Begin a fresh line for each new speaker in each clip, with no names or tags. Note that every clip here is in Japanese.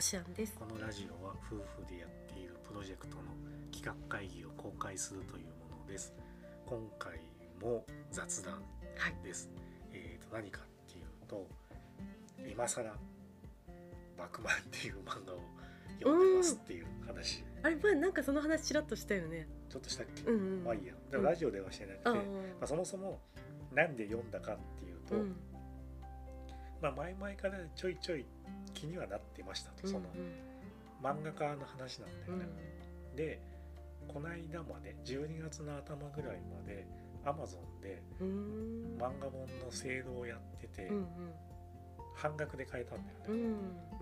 こしあんです
このラジオは夫婦でやっているプロジェクトの企画会議を公開するというものです。今回も雑談です、えーと何かっていうと今更バクマンっていう漫画を読んでますっていう話。
あれ前なんかその話ちらっとしたよね。
ちょっとしたっけ、
うんうん
まあいいや。でもラジオではしてなくて、
あ
まあ、そもそもなんで読んだかっていうと、
うん
まあ前々からちょいちょい気にはなってましたと、その漫画家の話なんだよね、でこの間まで12月の頭ぐらいまで Amazon で
うんうん。
漫画本のセールをやってて、
うん
半額で買えたんだよね、
うん。うん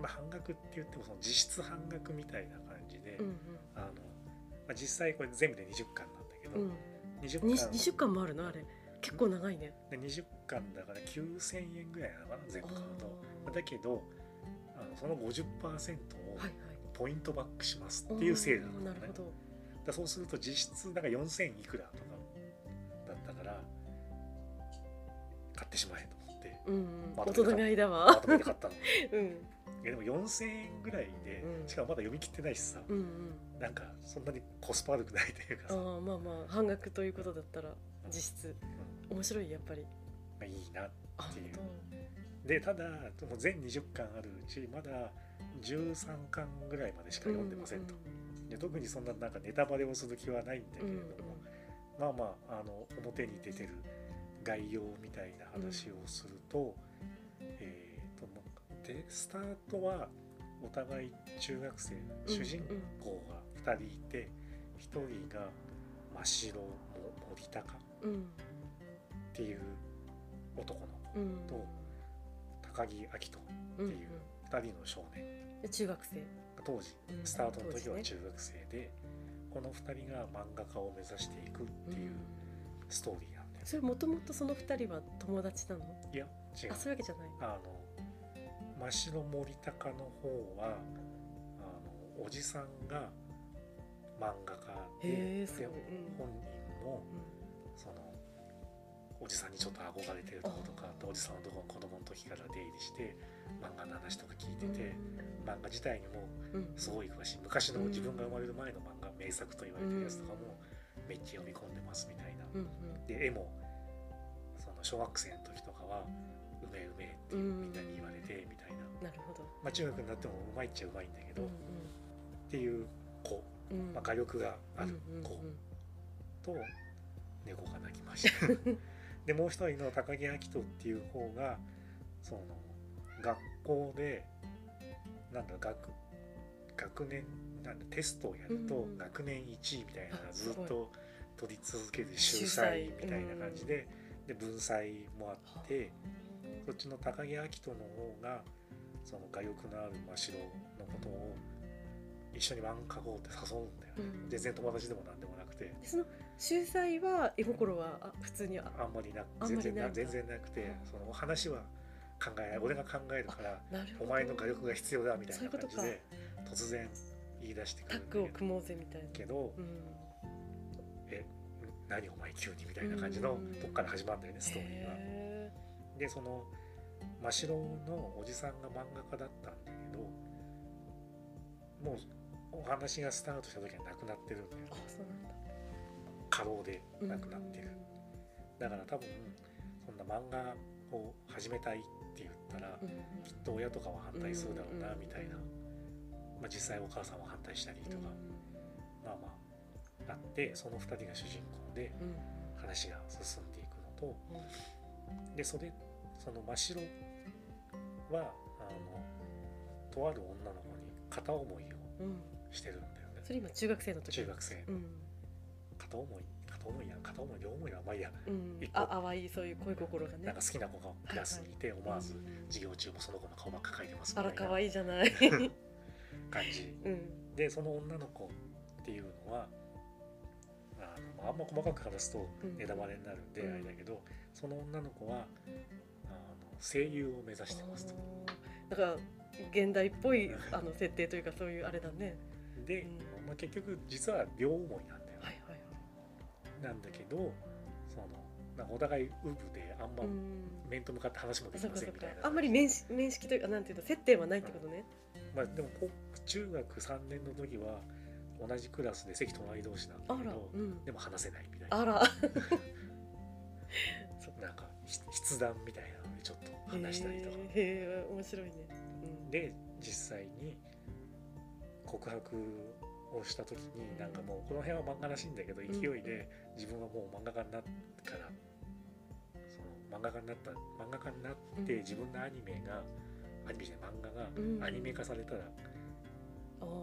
まあ、半額って言ってもその実質半額みたいな感じで、
うん
あのまあ、実際これ全部で20巻なんだけど、
うん。
20
二
巻
二週間もあるの？あれ結構長いね。
で20巻だから9000円ぐらいなのかな全部買うと。だけどあのその50%をポイントバックしますっていうセールなんだそうすると実質なんか4000いくらとかだったから買ってしまえと思って
うんうん。
ま
だ
ま
わ
とめて買ったの。い
うん。
やでも4000円ぐらいで、
うん。
しかもまだ読み切ってないしさ、
うんうん。
なんかそんなにコスパ悪くないというか
あ
さ、ま
あまあまあ半額ということだったら実質面白いやっぱり。
あ、いいな
あ
っていう。
本
でただもう全20巻あるうちまだ13巻ぐらいまでしか
当
読んでませんと、で特にそんななんかネタバレをする気はないんだけれども、まあまああの表に出てる概要みたいな話をすると、えーとでスタートはお互い中学生、主人公が2人いて1人が真白も森高。っ
うんうん
ていう男の子
うん。
と高木明人
うん
っていう2人の少年。
で中学生。
当時
うん。
スタートの時は中学生で、この2人が漫画家を目指していくっていうストーリーなんだよ、
それもともとその二人は友達なの？
いや違う。
あそういうわけじゃない。
あの真白森高の方はあのおじさんが漫画家でで本人も
うん
おじさんにちょっと憧れてるとことか
あ
とおじさんのとこ子供の時から出入りして漫画の話とか聞いて
うん。
て、漫画自体にも
うん。
すごい詳しい。昔の
うん。
自分が生まれる前の漫画名作と言われてるやつとかもめっちゃ読み込んでますみたいな。
うん
で絵もその小学生の時とかはうめえうめえってみんなに言われてみたいな、
うんなるほど。
まあ、中学になってもうまいっちゃうまいんだけど、
うん
っていう子、まあ、画力がある子と猫が鳴きました でもう一人の高木明人っていう方がその学校でなんだ学学年なんだテストをやると
うん
学年1位みたいなのがずっと取り続ける秀
秀才
才みたいな感じでで文才もあってそっちの高木明人の方がその画力のある真白のことを一緒に漫画描こうって誘うんだよね、
うん。
全然友達でもなんでもなくて
秀才は絵心はあ普通にあ
あんまりな全然な全然なくてその話は考えない俺が考えるからお前の画力が必要だみたいな感じで突然言い出してく
タッ
るんだけど
グを組もうぜみたいな。
けど
うん。
え何お前急にみたいな感じの
うん。
とこから始まるんだよねストーリーが。
へ
でその真白のおじさんが漫画家だったんだけどもうお話がスタートした時は亡くなってるんだよ
ーあそうなんだ
過労で亡くなってる、だから多分そんな漫画を始めたいって言ったら、
うん。
きっと親とかは反対するだろうな
うん。
みたいな、まあ、実際お母さんは反対したりとか、まあまああってその2人が主人公で話が進んでいくのとでそれその真っ白はあのとある女の子に片思いをしてるんだよね。
それ今中学生の時。
中学生。
うん
片思い片思いや片思い両思いはまあいいや。
うん。
一個。
あ淡いそういう恋心がね。
なんか好きな子がクラスにいて思わず
うん。
授業中もその子の顔ばっか描いてます
あら
みたいな。
可愛いじゃない。
感じ。
うん。
でその女の子っていうのはあのまああんま細かく話すと
うん。
ネタバレになるんで
うん。
あれだけど、その女の子はあの声優を目指してますと。
だから現代っぽいあの設定というかそういうあれだね。
で、
うん。
まあ、結局実は両思いなんなんだけどそのなんかお互いウブであんま
うん。
面と向かって話もできませんみたいな。
あんまり面識面識というかなんていうの接点はないってことね。
まあでもこ中学3年の時は同じクラスで席隣同士なんだけど、
うん。
でも話せないみたいな。
あら。
なんかひ筆談みたいなのでちょっと話したりとか、
へえ面白いね。うん。
で実際に告白をした時になんかもうこの辺は漫画らしいんだけど勢いで自分はもう漫画家になったからその漫画家になった漫画家になって
うん。
自分のアニメがアニメじゃない漫画
うん。
がアニメ化されたら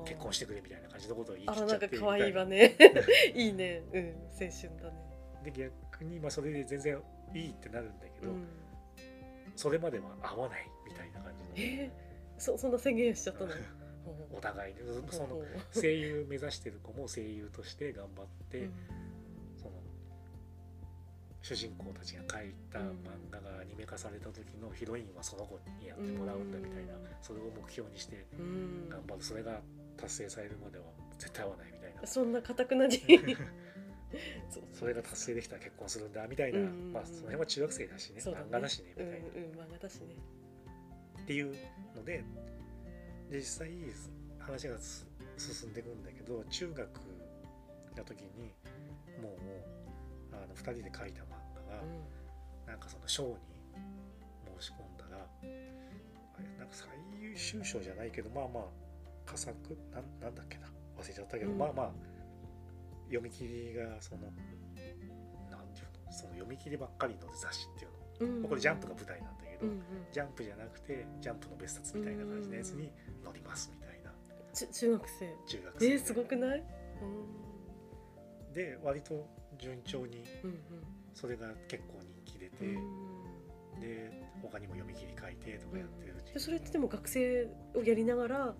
結婚してくれみたいな感じのことを言い
あ
切っちゃって
らなんか可愛いわ
み
ね いいね。うん。青春だね。
たいなで逆にまあそれで全然いいってなるんだけど、
うん。
それまでは合わないみたいな感じの。
えー、そそんな宣言しちゃったの？
お互いに。その声優目指してる子も声優として頑張って、
うん。
その主人公たちが書いた漫画がアニメ化された時のヒロインはその子にやってもらうんだみたいな、
うん。
それを目標にして
うん。
頑張るそれが達成されるまでは絶対合わないみたいな。
そんな堅くなに そ
れが達成できたら結婚するんだみたいな、
うん
まあ、その辺は中学生だしね漫画だしねみたいな、
漫画だしね。
っていうので実際話がす進んでいくんだけど中学の時にもうあの2人で書いた漫画が、なんかその賞に申し込んだらあれなんか最優秀賞じゃないけどまあまあ佳作？なんなんだっけな？忘れちゃったけど、
うん。
まあまあ読み切りがそのなんていうの？その読み切りばっかりの雑誌っていうの、
うん。うん
これジャンプが舞台なんだけど、
うんうん。
ジャンプじゃなくてジャンプの別冊みたいな感じのやつに乗りますみたいな。
ち中学生。
中学生で
えー、すごくない？
で割と順調に
うんうん。
それが結構人気出て、
うん
で他にも読み切り書いてとかやってるうちに。
でそれってでも学生をやりながら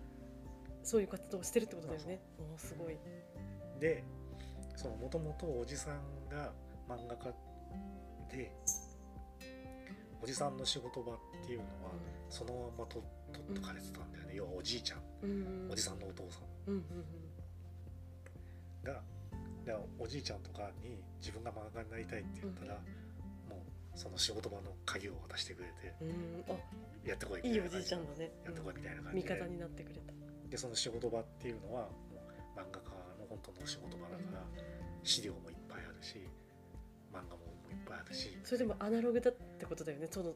そういう活動をしてるってことだよね。おーすごい。
でそのもともとおじさんが漫画家でおじさんの仕事場っていうのはそのままと取っとかれてたんだよね、要はおじいちゃん。
うん
おじさんのお父さん。がだからおじいちゃんとかに自分が漫画家になりたいって言ったら、もうその仕事場の鍵を渡してくれてやってこいみ
いいお
たいな感じ
じいちゃんだね。
やってこいみたいな感じで
味方になってくれた。
でその仕事場っていうのはもう漫画家の本当の仕事場だから、資料もいっぱいあるしぱいあるし。
それでもアナログだってことだよね。その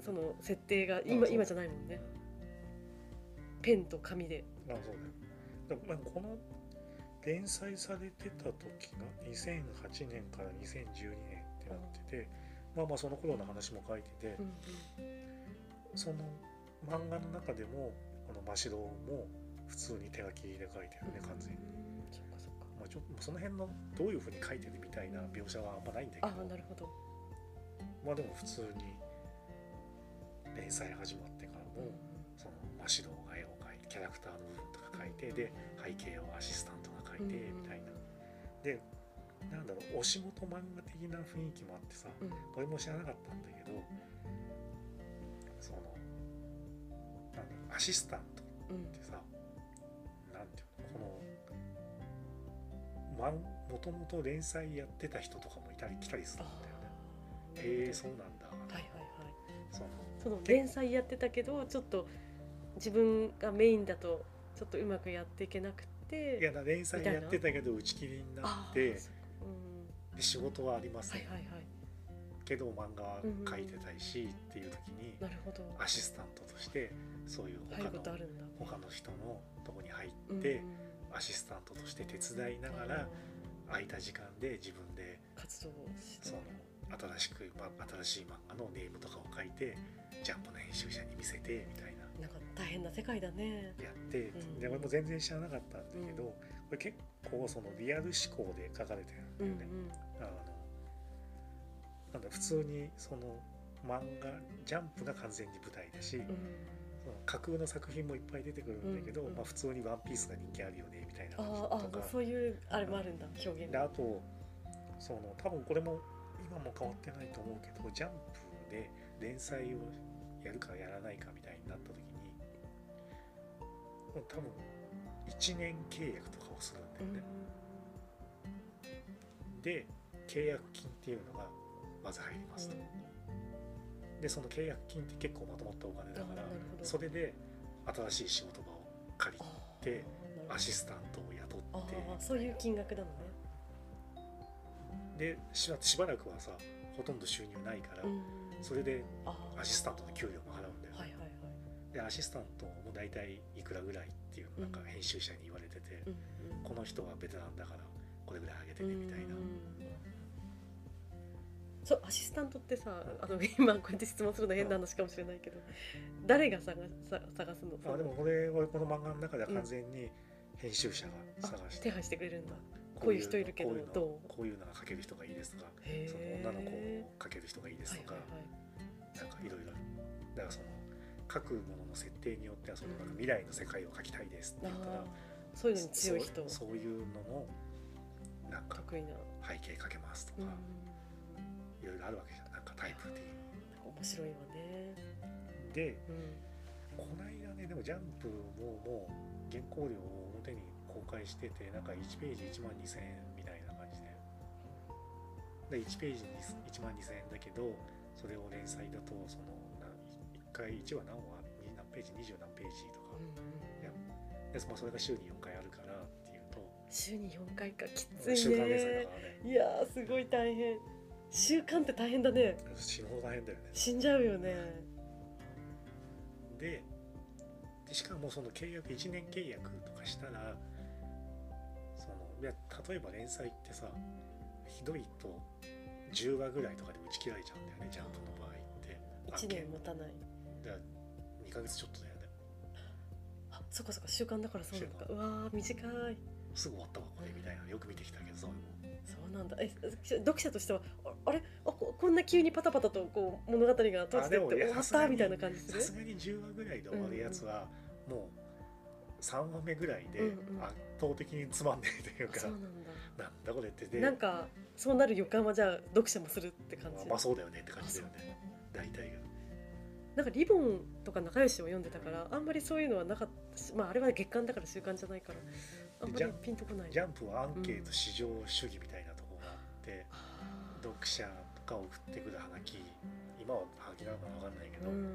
その設定が今今じゃないもんね。ペンと紙で。
あそうだよ。だからまあこの連載されてた時が2008年から2012年ってなってて、まあまあその頃の話も書いてて、
うん
その漫画の中でもこの真城も普通に手書きで書いてるね完全に、
かそっか
まあ、ちょその辺のどういうふうに書いてるみたいな描写はあんまないんだけど。
ああなるほど。
まあでも普通に連載始まってからも、その真城が絵を描いてキャラクターの部分とか描いてで背景をアシスタントが描いてみたいな、でなんだろうお仕事漫画的な雰囲気もあってさ
うん。
これも知らなかったんだけどそのなんだろうアシスタント
うん
ってさなんていうのこのもともと連載やってた人とかもいたり来たりするんだよね。へえそうなんだ。
はいはいはい。
その
その連載やってたけどちょっと自分がメインだとちょっとうまくやっていけなくて
いや連載やってたけど打ち切りになって
うん。
で仕事はあります
はいはいはい。
けど漫画は描いてたいしっていう時に
なるほど。
アシスタントとしてそういう他の他の人のとこに入
うん
ってアシスタントとして手伝いながら
あ
空いた時間で自分で
ー活動をして。
その新しく、まあ、新しい漫画のネームとかを書いてジャンプの編集者に見せてみたいな。
なんか大変な世界だね。
やって、
うん。
で俺も全然知らなかったんだけど、
うん。
これ結構そのリアル思考で書かれてる
うんん
だよね。あのなんだ普通にその漫画ジャンプが完全に舞台だし、
うん
架空の作品もいっぱい出てくるんだけど、
うんうん
まあ、普通に「ワンピースが人気あるよねみたいなとか。
ーそういうあれもあるんだ表現
であとその多分これも今も変わってないと思うけどジャンプで連載をやるかやらないかみたいになった時にもう多分1年契約とかをするんだ
うん
よね、で契約金っていうのがまず入りますと、でその契約金って結構まとまったお金だからそれで新しい仕事場を借りてアシスタントを雇
あ
って。
ーそういう金額なのね。
でしばしばらくはさほとんど収入ないから、
うん。
それでアシスタントの給料も払うんだよ、
はいはいはい。
でアシスタントも大体いくらぐらいっていうなんか編集者に言われてて、
うん
この人はベテランだからこれぐらいあげて
うん
ねみたいな、
うんそうアシスタントってさあの今こうやって質問するの変な話かもしれないけど誰が探さ探すの？
あでもこれ俺この漫画の中では完全に編集者が
あ
探して、
手配してくれるんだ。こういう人いるけど
こういうの
どう？
こういうのが描ける人がいいですとか
へ
その
ー
女の子を描ける人がいいですとか、
はい
なんかいろいろ。だからその書くものの設定によってはそのなんか未来の世界を描きたいですって言ったら
そういうのに強い人。
そういうののなんか
得意な、
背景描けますと
うん
か、いろいろあるわけじゃん。なんかタイプで
面白いわね、
で
うん、
この間ねでもジャンプももう原稿料を表に公開しててなんか1ページ1万2000円みたいな感じで。で1ページに1万2000円だけどそれを連載だとそのな1回1話何話に何ページ20何ページとか。
うん
で、まあ、それが週に4回あるからっていうと。
週に4回かきつい
週間連載だ
ね
からね。
いやーすごい大変習慣って大変だね。
死ぬほど大変だよね。
死んじゃうよね。
ででしかもその契約1年契約とかしたらそのいや例えば連載ってさひどいと10話ぐらいとかで打ち切られちゃうんだよねジャンプの場合って。
1年持たない。
だ2ヶ月ちょっとだよね。
あそっかそっか習慣だからそうなんだ。
習
うわー短い
すぐ終わったわこれみたいなのよく見てきたけど。そう
そうなんだ。え読者としてはああれ？あここんな急にパタパタとこう物語が閉じてって終わった？みたいな感じ
さすがに10話ぐらいで終わるやつはもう3話目ぐらいで圧倒的につまんねえというか、
なん
なんだこれってで。
だなんかそうなる予感はじゃあ読者もするって感じ？
まあまあそうだよねって感じだよね。大体が。
なんかリボンとか仲良しを読んでたからあんまりそういうのはなかったしまああれは月刊だから習慣じゃないからあんまり
じゃ
ピンとこない。
ジャンプはアンケート至上主義みたいなところがあって、
あ
読者とか送ってくるハガキ。今はハガキなのかわかんないけど、
ーうん。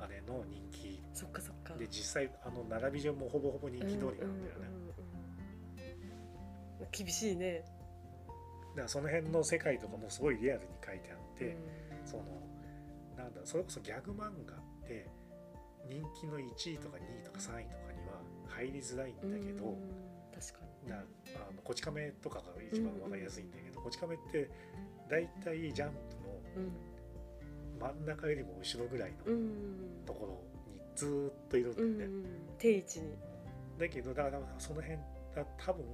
あれの人気。
そっかそっか。
で実際あの並び順もほぼほぼ人気通りなんだよね、
うんうんうん厳しいね。
だからその辺の世界とかもすごいリアルに書いてあって、
うん。
そのなんだそれこそギャグ漫画って人気の1位とか2位とか3位とかには入りづらいんだけど、
うん確かに。
なあのこち亀とかが一番わかりやすいんだけど、こち亀って大体ジャンプの
うん。
真ん中よりも後ろぐらいの
うん
ところにずーっといるんだ
うん
よね、
定位置に。
だけどだからその辺だ多分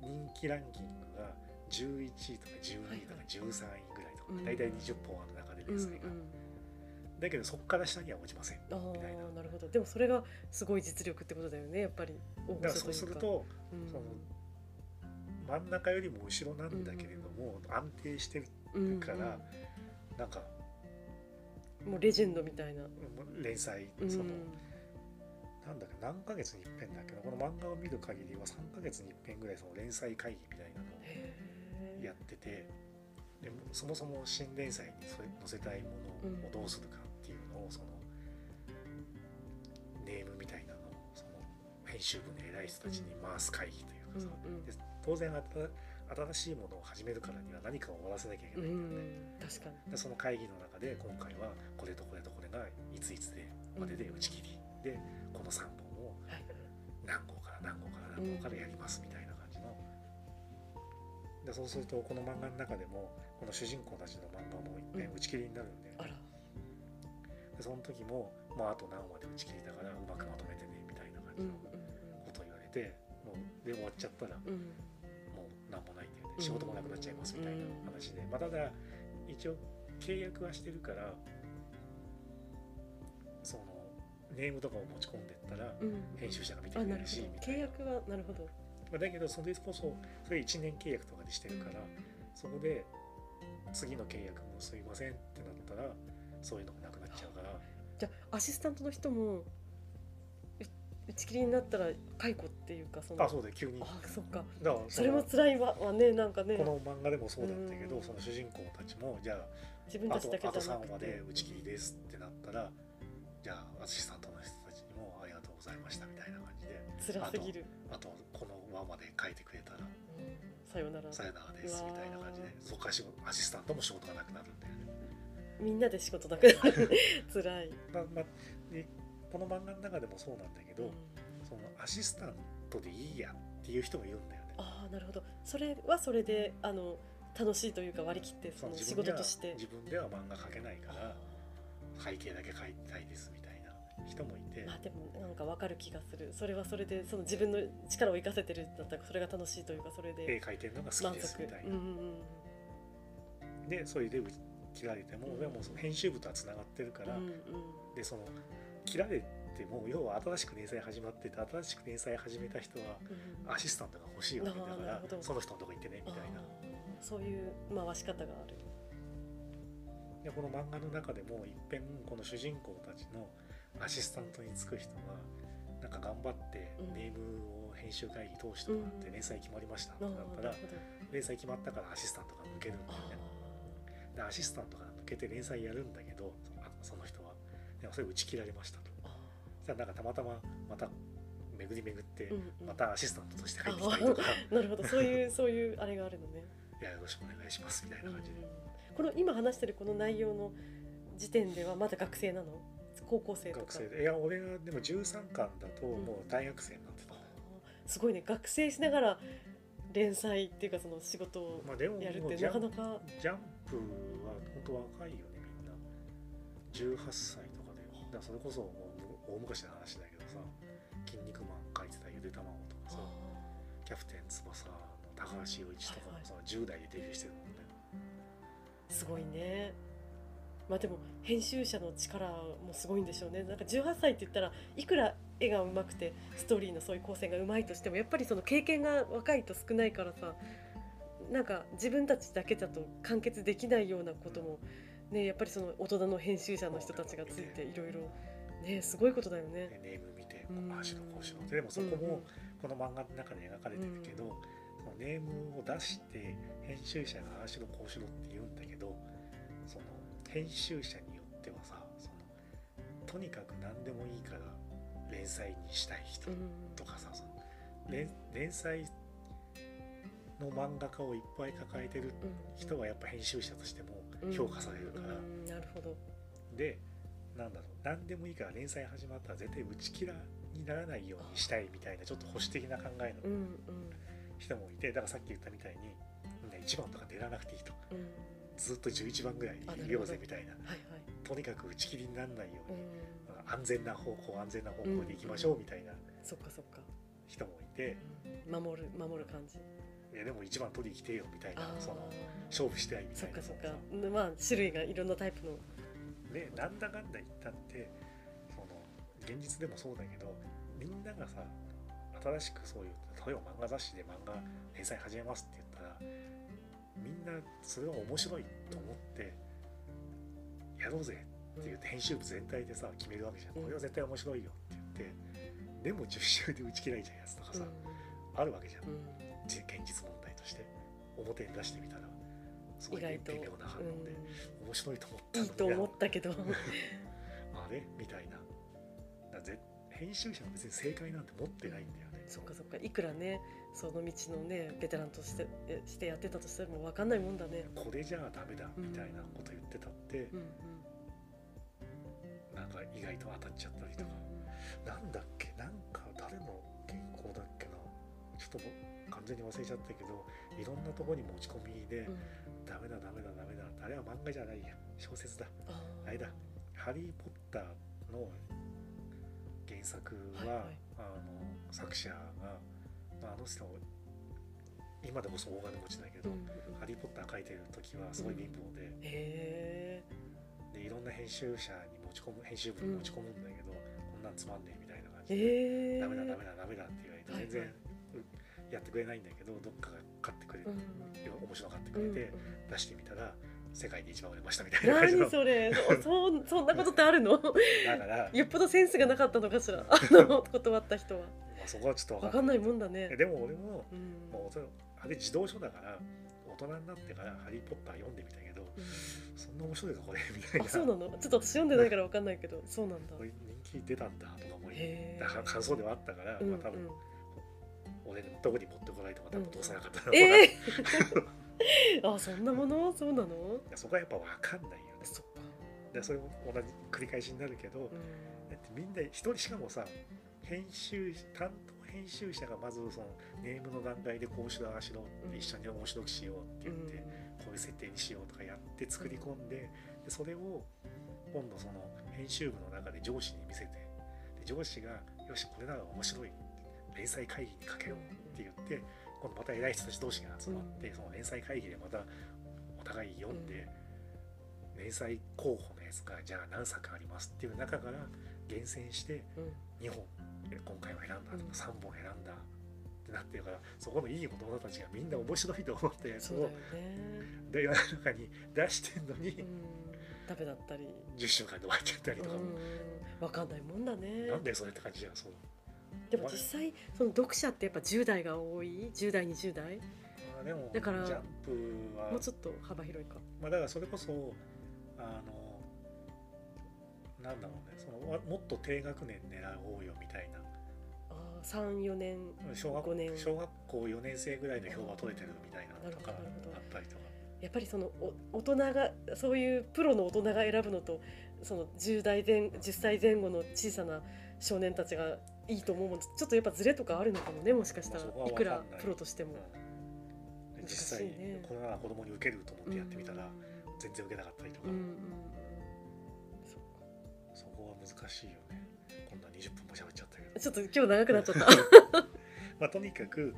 人気ランキングが11位とか12位とか13位ぐらいとか、
うん。
大体20本ある中で
うんうん。
連載が、だけどそこから下には落ちません。
あ
みたいな。
あなるほど。でもそれがすごい実力ってことだよね。やっぱり大
だからそうすると、
うん。
その真ん中よりも後ろなんだけれども、安定してる
うん
からなんか
もうレジェンドみたいな、
連載、
うん
そのなんだっけ何ヶ月に一遍だけどこの漫画を見る限りは3ヶ月に一遍ぐらいその連載会議みたいなのをやっててでもそもそも新連載に載せたいものをどうするか編集部の偉い人たちに回す会議というかさ、
うんうん。
で当然新しいものを始めるからには何かを終わらせなきゃいけ
う
ないんだよね。
ん確かに。
でその会議の中で今回はこれとこれとこれがいついつでまでで打ち切り、でこの3本を
はい。
何号から何号から何号からやりますみたいな感じの、でそうするとこの漫画の中でもこの主人公たちの漫画もいっぺん。打ち切りになるんで,、
あら。
でその時も、まあ、あと何話で打ち切りだからうまくまとめてねみたいな感
うん
じのて、もうで終わっちゃったら
うん。うん
もう何もないんだよね。
うん。
仕事もなくなっちゃいますみたいな話で、まあ、ただ一応契約はしてるからそのネームとかを持ち込んでったら編集者が見て
あ
くれるしみたいな。
契約はなるほど。
まあだけどそれこそそれ1年契約とかでしてるから、そこで次の契約もすいませんってなったらそういうのもなくなっちゃうから。
じゃあアシスタントの人もう打ち切りになったら解雇っていうかその
あそうだよ急に。だか
あそっか。ら
その
それも辛いわわねなんかね。
この漫画でもそうだったけど、
うん。
その主人公たちもじゃ
自分
ああと
たちだけ
あと3
じゃなくて。
話で打ち切りですってなったらじゃあアシスタントの人たちにもありがとうござざいましたみたいな感じで。
辛すぎる、
あとこのままで書いてくれたら
うんさよなら。
さよならですみたいな感じでそこかアシスタントも仕事がなくなるんだよね。
みんなで仕事なくなる。辛い、
まあまこの漫画の中でもそうなんだけど、
うん。
そのアシスタントでいいやっていう人もいるんだよね。
ああなるほど。それはそれであの楽しいというか割り切ってその仕事として。
自分では漫画描けないから背景だけ描いたいですみたいな人もいて、
まあでもなんかわかる気がする。それはそれでその自分の力を生かせてるんだったらそれが楽しいというかそれ
絵
で
描いてるのが好
満
きです
足。
みたいな。
うんうん
でそれで切られても、
うん。
でもその編集部とはつながってるから、
うんうん。
でその切られても要は新しく連載始まってて新しく連載始めた人は
うん。
アシスタントが欲しいわけだからその人のとこ行ってねみたいな。
そういう回し方がある。
でこの漫画の中でもいっぺんこの主人公たちのアシスタントに就く人がなんか頑張って
うん。
ネームを編集会議通してもらって
うん。
連載決まりましたってなったら連載決まったからアシスタントが抜けるんだよね
あ
でアシスタントが抜けて連載やるんだけどその人もそれ打ち切られましたと。じゃあなんかたまたままた巡り巡ってまたアシスタントとして入ってきたりとか。
なるほど。そういうそういうあれがあるのね。
いやよろしくお願いしますみたいな感じで。
この今話してるこの内容の時点ではまだ学生なの？高校生とか。
学生で。いや俺がでも13巻だと
うん。
もう大学生になってた、
すごいね。学生しながら連載っていうかその仕事をやるってなかなか
ジャンプは本当若いよねみんな。18歳だからそれこそもう大昔の話だけどさ「筋肉マン」書いてたゆで卵とかさ「キャプテン翼」の高橋陽一とかもさ、10代でデビューしてるもんね。
すごいね。まあでも編集者の力もすごいんでしょうね。なんか18歳って言ったらいくら絵が上手くてストーリーのそういう構成が上手いとしてもやっぱりその経験が若いと少ないからさなんか自分たちだけだと完結できないようなこともねやっぱりその大人の編集者の人たちがついていろいろねすごいことだよね。
でネーム見て
うん。
ああしろこうしろって。でもそこもこの漫画の中で描かれてるけど、そのネームを出して編集者がああしろこうしろって言うんだけどその編集者によってはさそのとにかく何でもいいから連載にしたい人
うん
とかさその連連載の漫画家をいっぱい抱えてる人はやっぱ編集者としても評価されるから、
うんなるほど。
でなんだろう。何でもいいから連載始まったら絶対打ち切らにならないようにしたいみたいなちょっと保守的な考えの人もいてだからさっき言ったみたいにみんな1番とか出らなくていいと。
うん。
ずっと11番ぐらいいようぜみたいな。
はいはい。
とにかく打ち切りにならないよう
う
に、
ん
安全な方向安全な方向でいきましょうみたいな
そっかそっか。
人もいて、
うん。守る守る感じ。
いやでも1番取りに来てよみたいなその勝負してないみたいな。
そっかそっか。まあ種類がいろんなタイプの。
でなんだかんだ言ったってその現実でもそうだけどみんながさ新しくそういう例えば漫画雑誌で漫画連載始めますって言ったらみんなそれは面白いと思ってやろうぜって言って編集部全体でさ決めるわけじゃん。
うん。
これは絶対面白いよって言ってでも10週で打ち切られちゃうやつとかさ、
う
あるわけじゃん現実問題として表に出してみたらすごい微妙な反応で、
う
面白いと思った
んいいと思ったけど。
あれみたいな。だぜ編集者は別に正解なんて持ってないんだよね。
そっかそっか。いくらねその道のねベテランとしてえしてやってたとしても分かんないもんだね。
これじゃあダメだみたいなこと言ってたって、
うん
なんか意外と当たっちゃったりと
うん
か、なんだっけなんか誰の原稿だっけな。ちょっと全に忘れちゃったけどいろんなとこに持ち込みで、
うん。
ダメだダメだダメだあれは漫画じゃないや。小説だ。
あ
れだ。ハリー・ポッターの原作は、
はいはい。
あの作者が、まあ、あの人今でこそ大金持ちだけど、
うんうん
ハリー・ポッター書いてる時はすごい貧乏で,、
へえ
でいろんな編集者に持ち込む編集部に持ち込むんだけど、こんなんつまんねえみたいな感じで、ダメだダメだダメだって言われて
はい
全然、うやってくれないんだけどどっかが買ってくれて、
うん。
面白がって
うん
くれて、出してみたら世界で一番売れましたみたいな感じの。
何それ。そ そそんなことってあるの？
だから、
よっぽどセンスがなかったのかしら。あの断った人は。
まあ、そこはちょっと
分かんない。もんだね。
えでも俺も
うん。
もうそれあれ児童書だから大人になってから「ハリー・ポッター」読んでみたけどそんな面白いかこれみたいな。
あそうなの？ちょっと私読んでないからわかんないけどそうなんだ。
人気出たんだとか思いだから感想ではあったから、
うん
まあ多分、
うん
俺のとこに持ってこないとか多分通さなかったの、
ええ あそんなもの？そうなの？
そこはやっぱ分かんないよね。
そ
でそれも同じ繰り返しになるけど、
うん。
だってみんな一人しかもさ編集担当編集者がまずそのネームの段階でこうしろああしろ一緒に面白くしようって言って、こういう設定にしようとかやって作り込んででそれを今度その編集部の中で上司に見せてで上司が「よしこれなら面白い」連載会議にかけようって言って今度また偉い人たち同士が集まって、その連載会議でまたお互い読んで、連載候補のやつがじゃあ何作ありますっていう中から厳選して
うん。うん
2本え今回は選んだとか
うん。
3本選んだってなってるからそこのいい大人たちがみんな面白いと思ったやつをで世の中に出してんのに
うん。ダメだったり。
10週間で終わっちゃったりとかも、
うん。わかんないもんだね。
なんでそれって感じじゃんそう
でも実際その読者ってやっぱ10代が多い？10代20代？
まあでも
だから
ジャンプは
もうちょっと幅広いか。
まあ、だからそれこそあのなんだろうねそのわもっと低学年狙おうよみたいな。
あ34年
小学
5年。
小学校4年生ぐらいの票が取れてるみたいなのとかあったりとか。
やっぱりそのお大人がそういうプロの大人が選ぶのとその10代前10歳前後の小さな少年たちがいいと思うもん。ちょっとやっぱズレとかあるのかもねもしかしたら
い
くらプロとしても。
うん、実際
ね。
これなら子供に受けると思ってやってみたら
う
全然受けなかったりとか、
んうんうん。そっか
そこは難しいよね。こんな20分も喋っちゃったけど。
ちょっと今日長くなっちゃった。
まあとにかく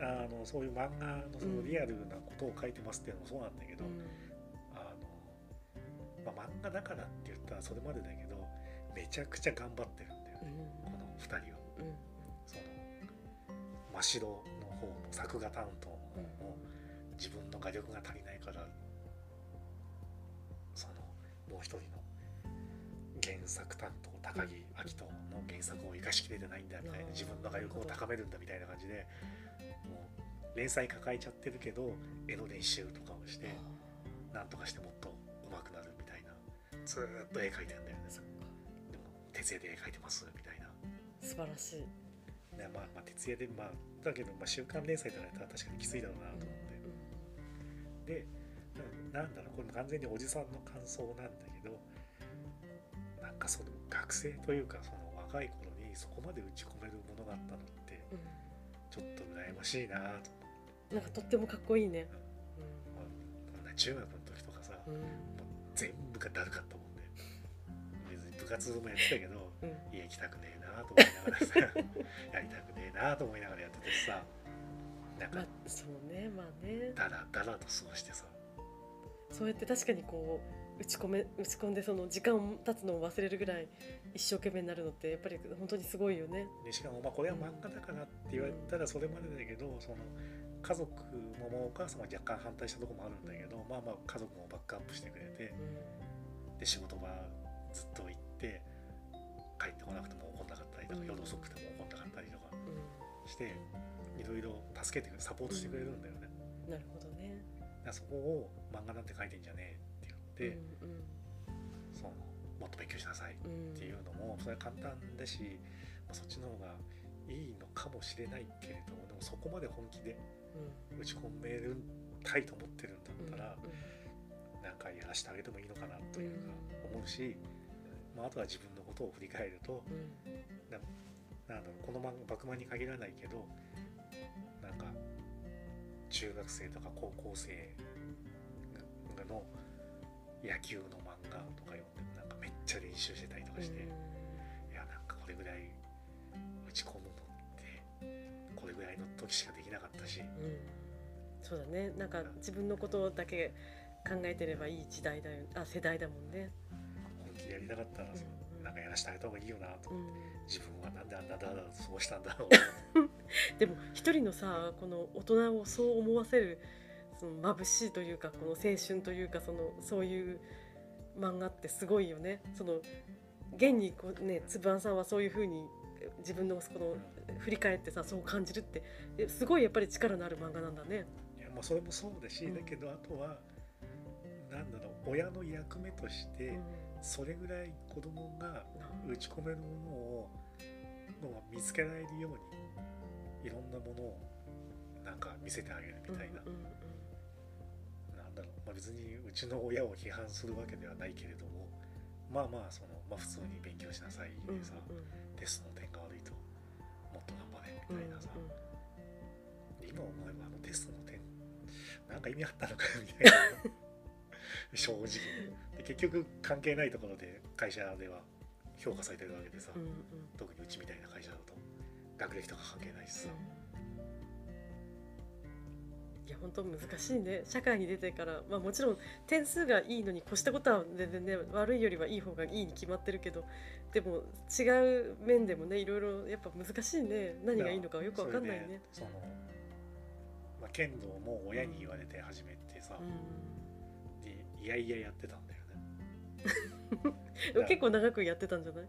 あのそういう漫画のそのリアルなことを書いてますっていうのもそうなんだけど、あの、まあ、漫画だからって言ったらそれまでだけどめちゃくちゃ頑張ってるん。だよね、この2人は。
うん。
その真白の方の作画担当の方も自分の画力が足りないからそのもう一人の原作担当高木明人の原作を生かしきれてないんだみたいな自分の画力を高めるんだみたいな感じでもう連載抱えちゃってるけど絵の練習とかをしてなん。とかしてもっと上手くなるみたいなずーっと絵描いてんだよねでも徹夜で絵描いてますみたいな
素晴らしい。
ねまあ、まあ徹夜でまあだけどまあ週刊連載とかやったら確かにきついだろうなと思って、でななんだろうこれ完全におじさんの感想なんだけどなんかその学生というかその若い頃にそこまで打ち込めるものがあったのって
うん。
ちょっと羨ましいなと、
なんかとってもかっこいいね。
まあこん。な中学の時とかさ、
うん。
全部がだるかったもんで別に部活もやってたけど
うん。
家行きたくねえなと思いながらさやりたくねえなと思いながらやっててさなんか
まあそうねまあね。
だらだらと過ごしてさ。
そうやって確かにこう打ち込め打ち込んでその時間経つのを忘れるぐらい一生懸命になるのってやっぱり本当にすごいよね。
でしかもまあこれは漫画だからって言われたらそれまでだけどその家族もまあお母様は若干反対したところもあるんだけどまあまあ家族もバックアップしてくれて
うん。
で仕事場ずっと行って帰ってこなくても怒んなかったりとか
うん。
夜遅くても怒んなかったりとか
う
していろいろ助けてくれサポートしてくれるんだよね。
んなるほどね。
そこを漫画なんて書いてんじゃねえって言って、
うん
そのもっと勉強しなさいっ
うん
ていうのもそれは簡単だし、まあ、そっちの方がいいのかもしれないけれどもでもそこまで本気で
うん。
打ち込めるたいと思ってるんだ
うん
ったら、なんかやらせてあげてもいいのかなというか思うし、まあ、あとは自分のことを振り返ると
う
なんだろうこの漫画「バクマン」に限らないけどなんか中学生とか高校生がの野球の漫画とか読んでもなんかめっちゃ練習してたりとかして、いやなんかこれぐらい打ち込むのってこれぐらいの時しかできなかったし、
うん。そうだね。なんか自分のことだけ考えてればいい時代だよあ世代だもんね。
本気でやりたかったら、
うん
なんかやらせてあげた方がいいよなと、
うん。
自分はなんであんなだらだ過ごしたんだろう。
でも一人のさこの大人をそう思わせるその眩しいというかこの青春というかそのそういう漫画ってすごいよね。その現にこうねつぶあんさんはそういうふうに自分のこの振り返ってさそう感じるってえすごいやっぱり力のある漫画なんだね。
いやまあそれもそうだし、
うん。
だけどあとはななんだろう親の役目として、
うん
それぐらい子供が
な
打ち込めるものをのが見つけられるようにいろんなものをなんか見せてあげるみたいな、なんだろう、まあ、別にうちの親を批判するわけではないけれどもまあまあその、まあ、普通に勉強しなさい
うん
でさ、テストの点が悪いともっと頑張れみたいなさ、で今思えばあのテストの点なんか意味あったのかみたいな 正直で結局関係ないところで会社では評価されてるわけでさ、
うんうん。
特にうちみたいな会社だと。学歴とか関係ないしさ、
いや本当難しいね。社会に出てから、まあ、もちろん点数がいいのに越したことは全然ね悪いよりはいい方がいいに決まってるけどでも違う面でもねいろいろやっぱ難しいね。何がいいのかよくわかんないね。
その、まあ、剣道も親に言われて始めてさ、
う
でいやいややってたんだよね。
結構長くやってたんじゃない、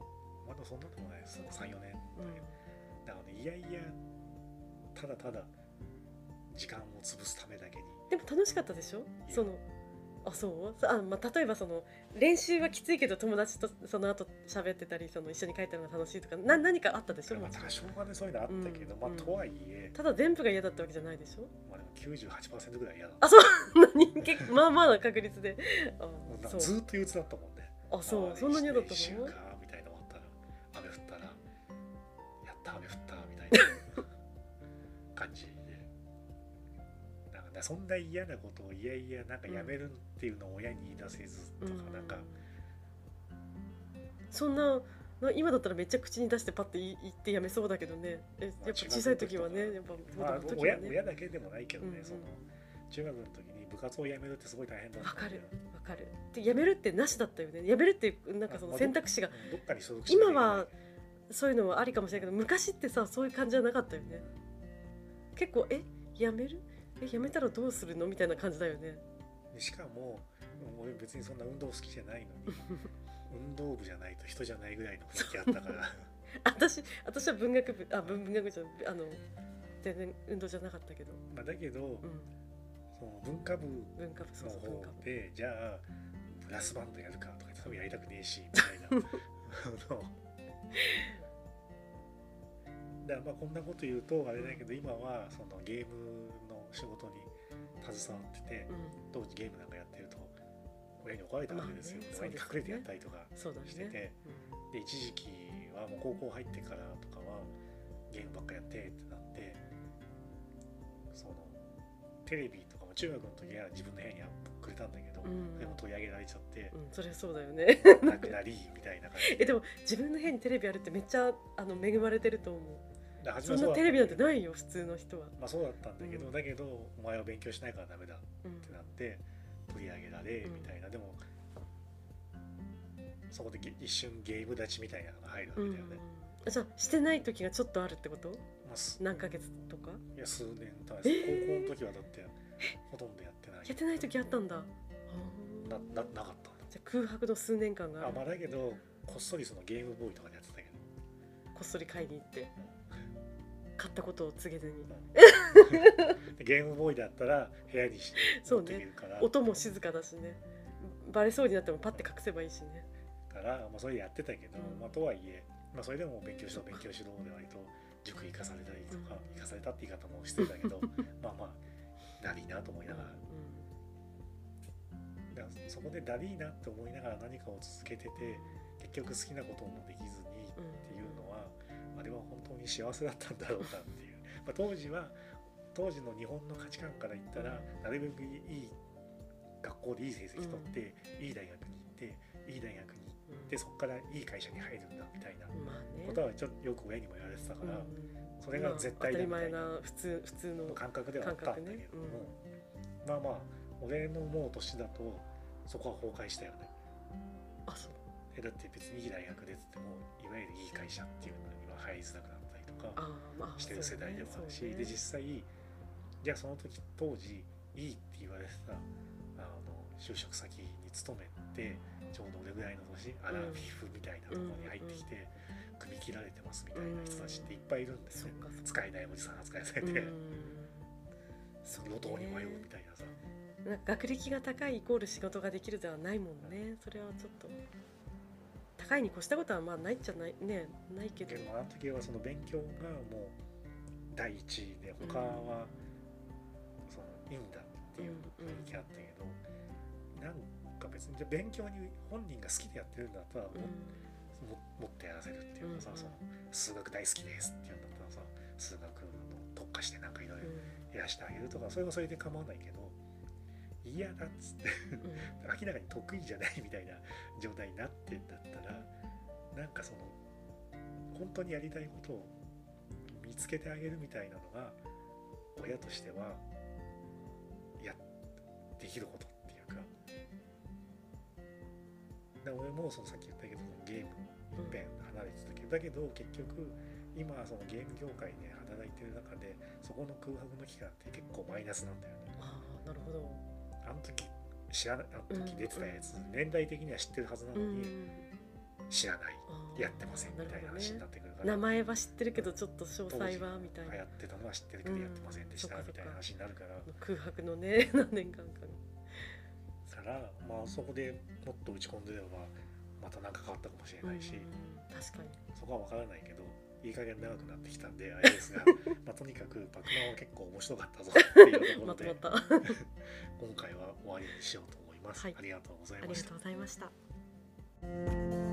まだそんなでもないです34年
う。ん。
だからねいやいやただただ時間を潰すためだけに。
でも楽しかったでしょ？そのあそう？あ、まあ、例えばその練習はきついけど友達とその後喋ってたりその一緒に帰ったのが楽しいとかな何かあったでしょ？
まあ、多少はねそういうのあったけど、
うん。
まあとはいえ、
ただ全部が嫌だったわけじゃないでしょ？
98%ぐらい嫌だ
あそう。何？結構まあまあな確率で。あそ
ずっと憂鬱だったもんね。
あそう。
あ
そんなに嫌だったの？
かみたいな終わったら雨降ったらやった雨降ったみたいな。感じで。なんかねそんな嫌なことをいやいやなんかやめるっていうのを親に言い出せずとか、
うん。
なんか。
そんなな今だったらめっちゃ口に出してパッて言ってやめそうだけどね。えやっぱ小さい時はねやっぱ
まあ親親だけでもないけどね、
うんうん。
その中学の時に部活をやめるってすごい大変だった
わかるわかる。でやめるってなしだったよね。やめるってなんかその選択肢が。
どっかに所属
今はそういうのはありかもしれないけど昔ってさそういう感じじゃなかったよね。結構えやめる？えやめたらどうするの？みたいな感じだよね。
でしかもうん俺別にそんな運動好きじゃないのに 運動部じゃないと人じゃないぐらいの雰囲気あったから。
私私は文学部あ文文学部じゃあの全然運動じゃなかったけど、
まあだけど、
うん、
その文化部
文化部そう
の方
部。
でじゃあブラスバンドやるかとか多分やりたくねえしみたいな。だからまあこんなこと言うとあれだけど今はそのゲームの仕事に携わってて
うん。
当時ゲームなんかやってると親に怒られたわけですよ、
まあね
親に隠れてやったりとか
そうだね。
してて、で一時期はもう高校入ってからとかはゲームばっかやってってなってそのテレビとかも中学の時は自分の部屋にくれたんだけど、
うん。
でも取り上げられちゃって
うん、うん、それそうだよね。
なくなりみたいな感じ
えでも自分の部屋にテレビあるってめっちゃあの恵まれてると思う。そんなテレビなんてないよ普通の人は、
まあそうだったんだけど、
うん。
だけどお前は勉強しないからダメだっ
うん
てなって取り上げられ
うん。
みたいな、でもそこでげ一瞬ゲーム立ちみたいなのが入るわけ
うん
だよね、
あじゃあしてない時がちょっとあるってこと？
まあす。
何ヶ月とか？
いや数年た高
えー。
校の時はだってほとんどやってない。
やってない時あったんだ。
なななかった。んだ
じゃあ空白の数年間があ
まあだけどこっそりそのゲームボーイとかでやってたけど。
こっそり買いに行って買ったことを告げずに。
で ゲームボーイだったら部屋にしていけるから。
音も静かだしね。バレそうになってもパッて隠せばいいしね。
から、まあ、それやってたけど、
うん。
まあ、とはいえ、まあ、それでも勉強しろ勉強しろで割と塾行かされたりとか、
うん。
行かされたって言い方もしてたけど まあまあだりーなと思いながら。だからそこでだりーなって思いながら何かを続けてて結局好きなこともできずにっていうあれは本当に幸せだったんだろうかっていう、まあ、当時は当時の日本の価値観から言ったらなるべくいい学校でいい成績取って、いい大学に行っていい大学に行
うん。
ってそこからいい会社に入るんだみたいなことはちょっとよく親にも言われてたから、
うん
それが絶対
まあ当たり前
だみたいな
な普通普通の
感覚ではあったんだけれども、
感
まあまあ俺の思う年だとそこは崩壊したよね。
あそう。
えだって別にいい大学出ててもいわゆるいい会社っていうのには入りづらくなったりとかしてる世代でもあるし、
ね
で実際じゃあその時当時いいって言われてたあの就職先に勤めてちょうど俺ぐらいの年アラフィフみたいなところに入ってきて、組み切られてますみたいな人たちっていっぱいいるんですよ、
そうかそうか。
使えないおじさん扱いされ
うん。
て、
そうね
路頭に迷うみたいなさ、
学歴が高いイコール仕事ができるではないもんね。それはちょっと高いに越したことはまあないっちゃないねないけど。
でもあの時はその勉強がもう第一位で他はそのいいんだっていう雰囲気あったけど、なんか別にじゃあ勉強に本人が好きでやってるんだったらも,、
うん
ももっとやらせるっていうかさ、
うん
その数学大好きですっていうんだったらさ数学の特化してなんかいろいろやらしてあげるとかそれはそれで構わないけど嫌だっつって明らかに得意じゃないみたいな状態になってんだったらなんかその本当にやりたいことを見つけてあげるみたいなのが親としてはやできることっていうかで俺もそのさっき言ったけどゲーム一辺離れてたけどだけど結局今そのゲーム業界で働いてる中でそこの空白の期間って結構マイナスなんだよね。
ああなるほど
あの時知らないあの時出てたやつ、
うん。
年代的には知ってるはずなのに、
うん。
知らない。やってませんみたいな話になってくるから、
名前は知ってるけどちょっと詳細はみたいな。
流行ってたのは知ってるけどやってませんでした、
うん
みたいな話になるから。
空白のね 何年間か
からまあそこでもっと打ち込んでればまた何か変わったかもしれないし、
うん。確かに。
そこは分からないけどいい加減長くなってきたんであれですが まあとにかくパクマンは結構面白かったぞっていうところで 今回は終わりにしようと思います、
はい。
ありがとうござい
あり
ました。
がとうございました